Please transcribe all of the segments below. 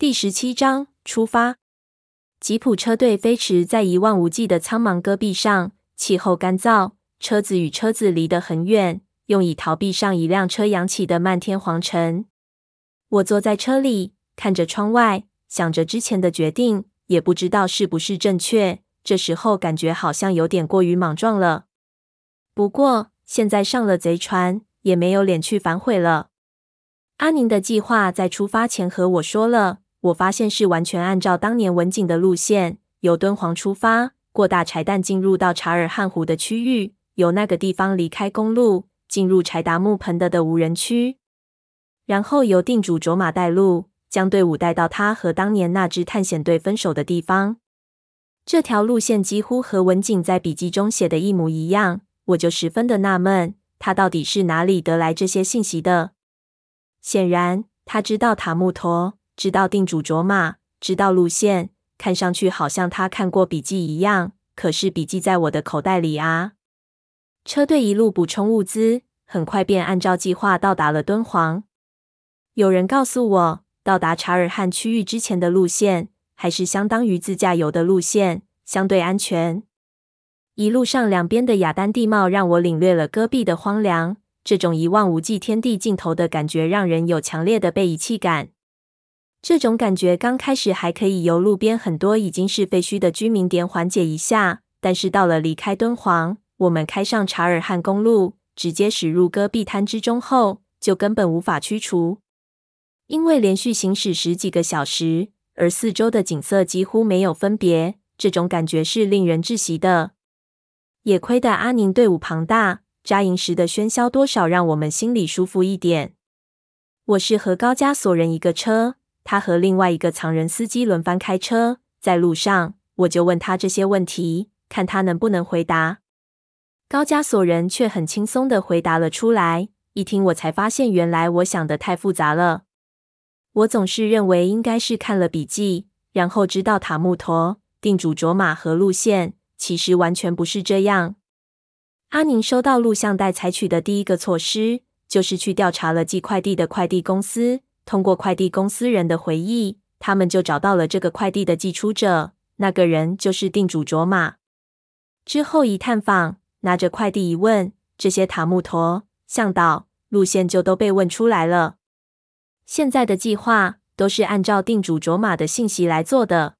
第十七章出发。吉普车队飞驰在一望无际的苍茫戈壁上，气候干燥，车子与车子离得很远，用以逃避上一辆车扬起的漫天黄尘。我坐在车里，看着窗外，想着之前的决定，也不知道是不是正确。这时候感觉好像有点过于莽撞了。不过现在上了贼船，也没有脸去反悔了。阿宁的计划在出发前和我说了。我发现是完全按照当年文景的路线，由敦煌出发，过大柴旦，进入到察尔汗湖的区域，由那个地方离开公路，进入柴达木盆的的无人区，然后由定主卓玛带路，将队伍带到他和当年那支探险队分手的地方。这条路线几乎和文景在笔记中写的一模一样，我就十分的纳闷，他到底是哪里得来这些信息的？显然，他知道塔木陀。知道定主卓玛，知道路线，看上去好像他看过笔记一样。可是笔记在我的口袋里啊！车队一路补充物资，很快便按照计划到达了敦煌。有人告诉我，到达察尔汗区域之前的路线，还是相当于自驾游的路线，相对安全。一路上两边的雅丹地貌让我领略了戈壁的荒凉，这种一望无际天地尽头的感觉，让人有强烈的被遗弃感。这种感觉刚开始还可以由路边很多已经是废墟的居民点缓解一下，但是到了离开敦煌，我们开上察尔汗公路，直接驶入戈壁滩之中后，就根本无法驱除。因为连续行驶十几个小时，而四周的景色几乎没有分别，这种感觉是令人窒息的。也亏得阿宁队伍庞大，扎营时的喧嚣多少让我们心里舒服一点。我是和高加索人一个车。他和另外一个藏人司机轮番开车，在路上我就问他这些问题，看他能不能回答。高加索人却很轻松的回答了出来。一听我才发现，原来我想的太复杂了。我总是认为应该是看了笔记，然后知道塔木陀、定主卓玛和路线，其实完全不是这样。阿宁收到录像带采取的第一个措施，就是去调查了寄快递的快递公司。通过快递公司人的回忆，他们就找到了这个快递的寄出者，那个人就是定主卓玛。之后一探访，拿着快递一问，这些塔木陀、向导、路线就都被问出来了。现在的计划都是按照定主卓玛的信息来做的。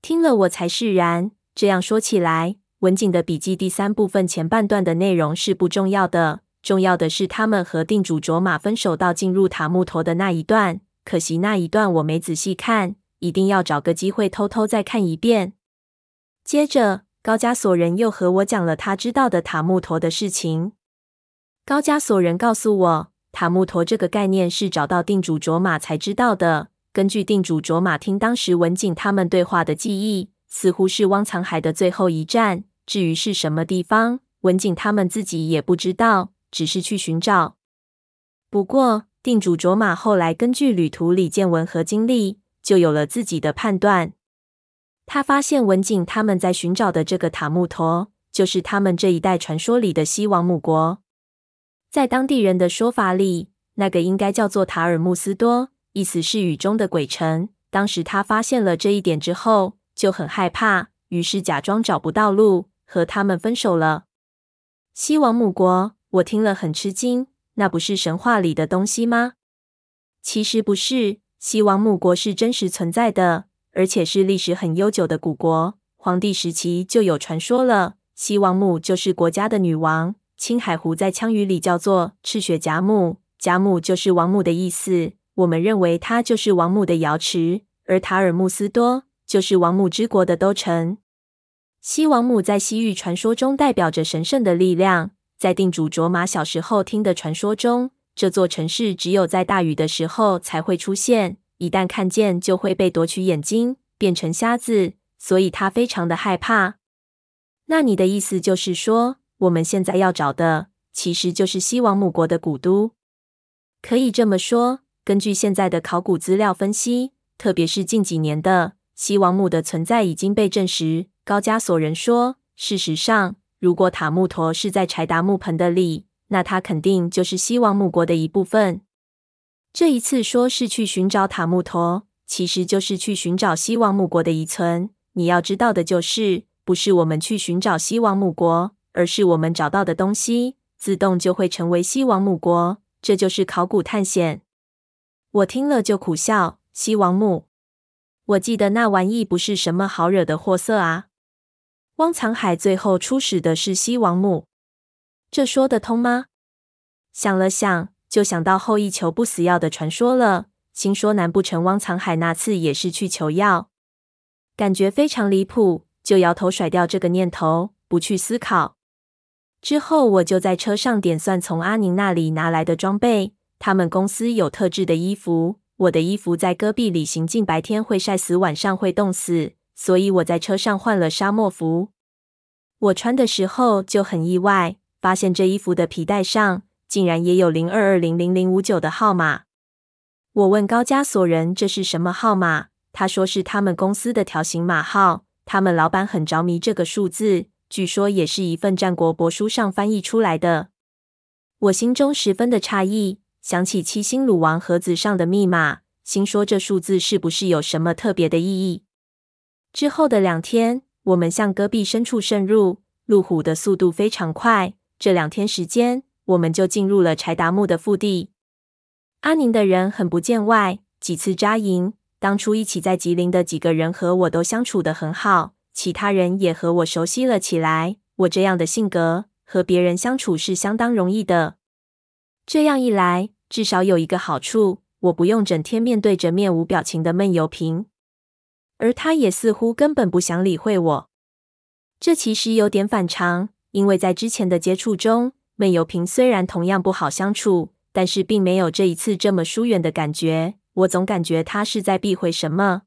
听了我才释然。这样说起来，文景的笔记第三部分前半段的内容是不重要的。重要的是他们和定主卓玛分手到进入塔木陀的那一段，可惜那一段我没仔细看，一定要找个机会偷偷再看一遍。接着，高加索人又和我讲了他知道的塔木陀的事情。高加索人告诉我，塔木陀这个概念是找到定主卓玛才知道的。根据定主卓玛听当时文景他们对话的记忆，似乎是汪藏海的最后一站。至于是什么地方，文景他们自己也不知道。只是去寻找。不过，定主卓玛后来根据旅途里见闻和经历，就有了自己的判断。他发现文景他们在寻找的这个塔木陀，就是他们这一代传说里的西王母国。在当地人的说法里，那个应该叫做塔尔木斯多，意思是雨中的鬼城。当时他发现了这一点之后，就很害怕，于是假装找不到路，和他们分手了。西王母国。我听了很吃惊，那不是神话里的东西吗？其实不是，西王母国是真实存在的，而且是历史很悠久的古国。黄帝时期就有传说了，西王母就是国家的女王。青海湖在羌语里叫做赤血贾母，贾母就是王母的意思。我们认为它就是王母的瑶池，而塔尔木斯多就是王母之国的都城。西王母在西域传说中代表着神圣的力量。在定主卓玛小时候听的传说中，这座城市只有在大雨的时候才会出现，一旦看见就会被夺取眼睛，变成瞎子，所以他非常的害怕。那你的意思就是说，我们现在要找的其实就是西王母国的古都？可以这么说，根据现在的考古资料分析，特别是近几年的，西王母的存在已经被证实。高加索人说，事实上。如果塔木陀是在柴达木盆的里，那它肯定就是西王母国的一部分。这一次说是去寻找塔木陀，其实就是去寻找西王母国的遗存。你要知道的就是，不是我们去寻找西王母国，而是我们找到的东西，自动就会成为西王母国。这就是考古探险。我听了就苦笑。西王母，我记得那玩意不是什么好惹的货色啊。汪藏海最后出使的是西王母，这说得通吗？想了想，就想到后羿求不死药的传说了，心说难不成汪藏海那次也是去求药？感觉非常离谱，就摇头甩掉这个念头，不去思考。之后我就在车上点算从阿宁那里拿来的装备。他们公司有特制的衣服，我的衣服在戈壁里行进，白天会晒死，晚上会冻死，所以我在车上换了沙漠服。我穿的时候就很意外，发现这衣服的皮带上竟然也有零二二零零零五九的号码。我问高加索人这是什么号码？他说是他们公司的条形码号，他们老板很着迷这个数字，据说也是一份战国帛书上翻译出来的。我心中十分的诧异，想起七星鲁王盒子上的密码，心说这数字是不是有什么特别的意义？之后的两天，我们向戈壁深处渗入，路虎的速度非常快。这两天时间，我们就进入了柴达木的腹地。阿宁的人很不见外，几次扎营。当初一起在吉林的几个人和我都相处得很好，其他人也和我熟悉了起来。我这样的性格，和别人相处是相当容易的。这样一来，至少有一个好处，我不用整天面对着面无表情的闷油瓶，而他也似乎根本不想理会我。这其实有点反常，因为在之前的接触中，闷油瓶虽然同样不好相处，但是并没有这一次这么疏远的感觉。我总感觉他是在避讳什么，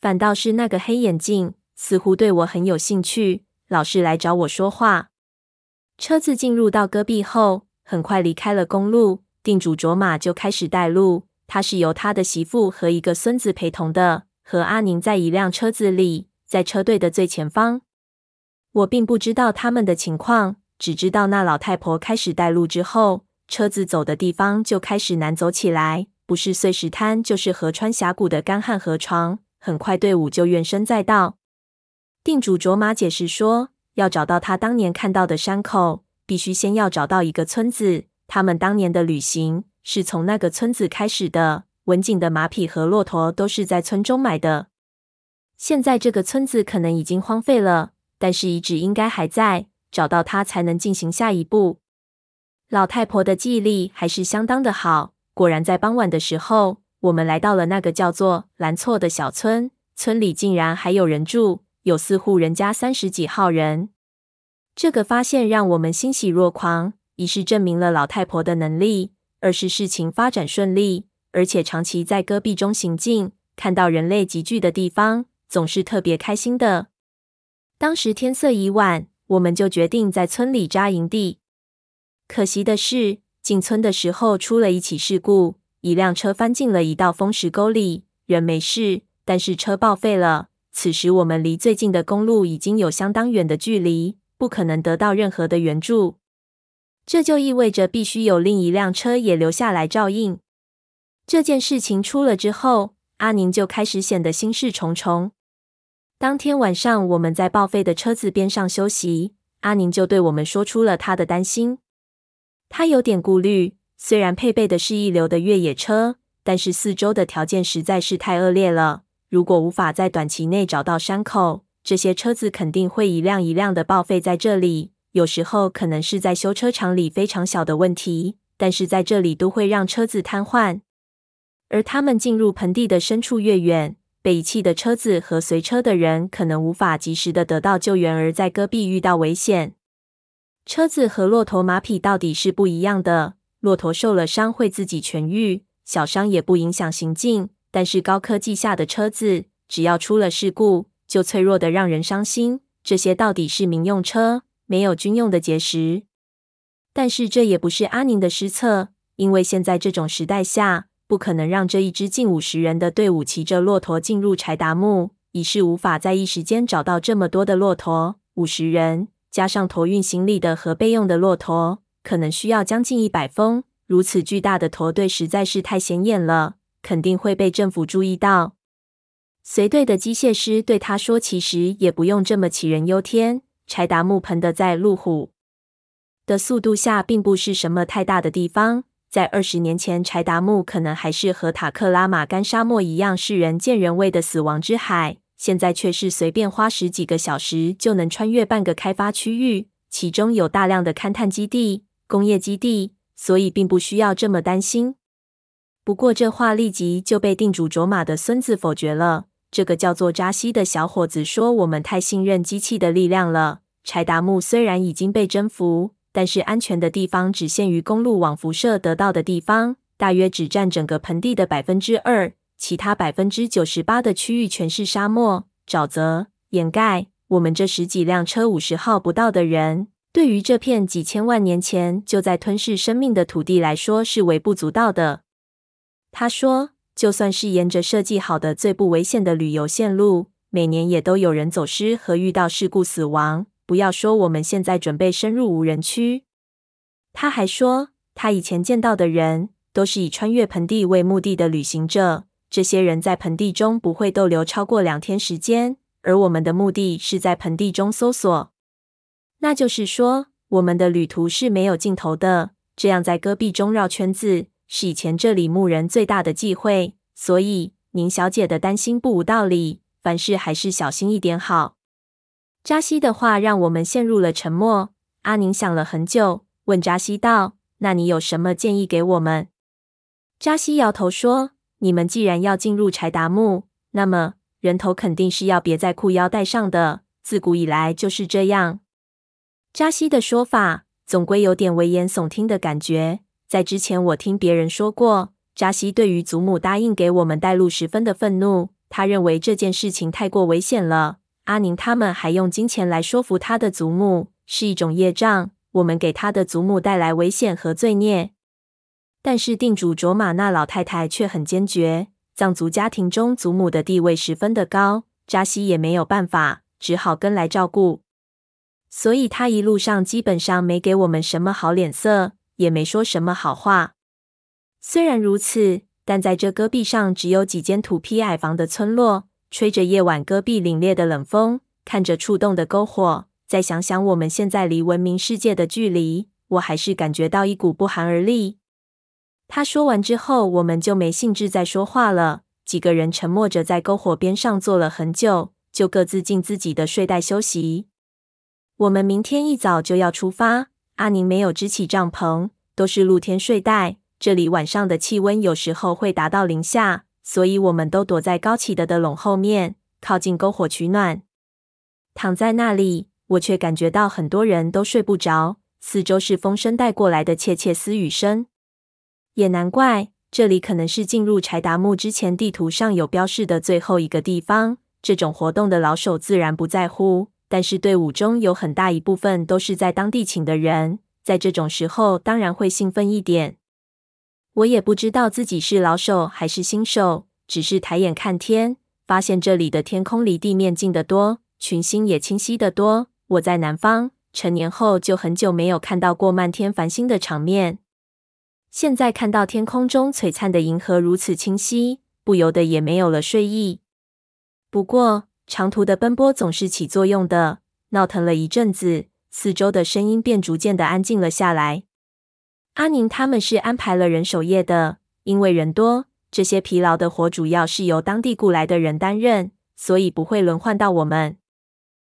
反倒是那个黑眼镜似乎对我很有兴趣，老是来找我说话。车子进入到戈壁后，很快离开了公路，定主卓玛就开始带路。他是由他的媳妇和一个孙子陪同的，和阿宁在一辆车子里，在车队的最前方。我并不知道他们的情况，只知道那老太婆开始带路之后，车子走的地方就开始难走起来。不是碎石滩，就是河川峡谷的干旱河床。很快，队伍就怨声载道。定主卓玛解释说，要找到他当年看到的山口，必须先要找到一个村子。他们当年的旅行是从那个村子开始的。文景的马匹和骆驼都是在村中买的。现在这个村子可能已经荒废了，但是遗址应该还在。找到它才能进行下一步。老太婆的记忆力还是相当的好。果然，在傍晚的时候，我们来到了那个叫做兰措的小村。村里竟然还有人住，有四户人家，三十几号人。这个发现让我们欣喜若狂，一是证明了老太婆的能力，二是事情发展顺利。而且长期在戈壁中行进，看到人类集聚的地方，总是特别开心的。当时天色已晚，我们就决定在村里扎营地。可惜的是，进村的时候出了一起事故，一辆车翻进了一道风石沟里，人没事，但是车报废了。此时我们离最近的公路已经有相当远的距离，不可能得到任何的援助。这就意味着必须有另一辆车也留下来照应。这件事情出了之后，阿宁就开始显得心事重重。当天晚上我们在报废的车子边上休息，阿宁就对我们说出了他的担心。他有点顾虑，虽然配备的是一流的越野车，但是四周的条件实在是太恶劣了。如果无法在短期内找到山口，这些车子肯定会一辆一辆的报废在这里。有时候可能是在修车厂里非常小的问题，但是在这里都会让车子瘫痪。而他们进入盆地的深处越远，被遗弃的车子和随车的人可能无法及时的得到救援，而在戈壁遇到危险。车子和骆驼、马匹到底是不一样的。骆驼受了伤会自己痊愈，小伤也不影响行进。但是高科技下的车子，只要出了事故，就脆弱的让人伤心。这些到底是民用车，没有军用的结实。但是这也不是阿宁的失策，因为现在这种时代下，不可能让这一支近五十人的队伍骑着骆驼进入柴达木，已是无法在一时间找到这么多的骆驼。五十人。加上驮运行李的和备用的骆驼，可能需要将近一百峰。如此巨大的驼队实在是太显眼了。肯定会被政府注意到。随队的机械师对他说：“其实也不用这么杞人忧天。柴达木盆的在路虎的速度下，并不是什么太大的地方。在二十年前，柴达木可能还是和塔克拉玛干沙漠一样，是人见人畏的死亡之海。现在却是随便花十几个小时就能穿越半个开发区域，其中有大量的勘探基地、工业基地，所以并不需要这么担心。不过，这话立即就被定主卓玛的孙子否决了。”这个叫做扎西的小伙子说：“我们太信任机器的力量了。柴达木虽然已经被征服，但是安全的地方只限于公路网辐射得到的地方，大约只占整个盆地的百分之二，其他百分之九十八的区域全是沙漠、沼泽掩盖。我们这十几辆车五十号不到的人，对于这片几千万年前就在吞噬生命的土地来说是微不足道的。”他说。就算是沿着设计好的最不危险的旅游线路，每年也都有人走失和遇到事故死亡。不要说我们现在准备深入无人区。他还说，他以前见到的人都是以穿越盆地为目的的旅行者，这些人在盆地中不会逗留超过两天时间，而我们的目的是在盆地中搜索。那就是说，我们的旅途是没有尽头的，这样在戈壁中绕圈子。是以前这里牧人最大的忌讳，所以宁小姐的担心不无道理。凡事还是小心一点好。扎西的话让我们陷入了沉默。阿宁想了很久，问扎西道：“那你有什么建议给我们？”扎西摇头说：“你们既然要进入柴达木，那么人头肯定是要别在裤腰带上的，自古以来就是这样。”扎西的说法总归有点危言耸听的感觉。在之前，我听别人说过，扎西对于祖母答应给我们带路十分的愤怒。他认为这件事情太过危险了。阿宁他们还用金钱来说服他的祖母，是一种业障。我们给他的祖母带来危险和罪孽。但是定主卓玛那老太太却很坚决，藏族家庭中祖母的地位十分的高，扎西也没有办法，只好跟来照顾。所以他一路上基本上没给我们什么好脸色。也没说什么好话。虽然如此，但在这戈壁上只有几间土坯矮房的村落，吹着夜晚戈壁凛冽的冷风，看着触动的篝火，再想想我们现在离文明世界的距离，我还是感觉到一股不寒而栗。他说完之后，我们就没兴致再说话了。几个人沉默着在篝火边上坐了很久，就各自进自己的睡袋休息。我们明天一早就要出发。阿宁没有支起帐篷，都是露天睡袋。这里晚上的气温有时候会达到零下，所以我们都躲在高起的的笼后面，靠近篝火取暖。躺在那里，我却感觉到很多人都睡不着，四周是风声带过来的窃窃私语声。也难怪，这里可能是进入柴达木之前地图上有标示的最后一个地方。这种活动的老手自然不在乎。但是队伍中有很大一部分都是在当地请的人，在这种时候当然会兴奋一点。我也不知道自己是老手还是新手，只是抬眼看天，发现这里的天空离地面近得多，群星也清晰得多。我在南方，成年后就很久没有看到过漫天繁星的场面，现在看到天空中璀璨的银河如此清晰，不由得也没有了睡意。不过，长途的奔波总是起作用的。闹腾了一阵子，四周的声音便逐渐的安静了下来。阿宁他们是安排了人守夜的，因为人多，这些疲劳的活主要是由当地雇来的人担任，所以不会轮换到我们。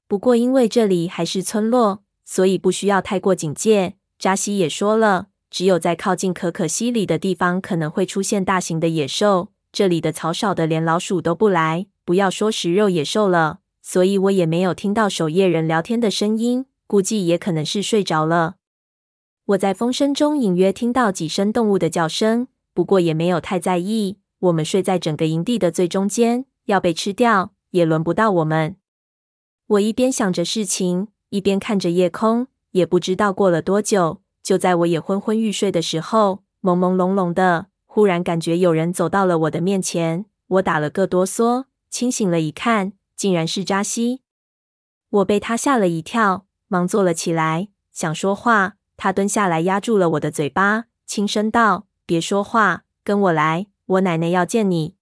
不过因为这里还是村落，所以不需要太过警戒。扎西也说了，只有在靠近可可西里的地方可能会出现大型的野兽，这里的草少的连老鼠都不来。不要说食肉野兽了，所以我也没有听到守夜人聊天的声音，估计也可能是睡着了。我在风声中隐约听到几声动物的叫声，不过也没有太在意。我们睡在整个营地的最中间，要被吃掉也轮不到我们。我一边想着事情，一边看着夜空，也不知道过了多久，就在我也昏昏欲睡的时候，朦朦胧胧的，忽然感觉有人走到了我的面前，我打了个哆嗦。清醒了一看，竟然是扎西。我被他吓了一跳，忙坐了起来，想说话。他蹲下来压住了我的嘴巴，轻声道：“别说话，跟我来。”我奶奶要见你。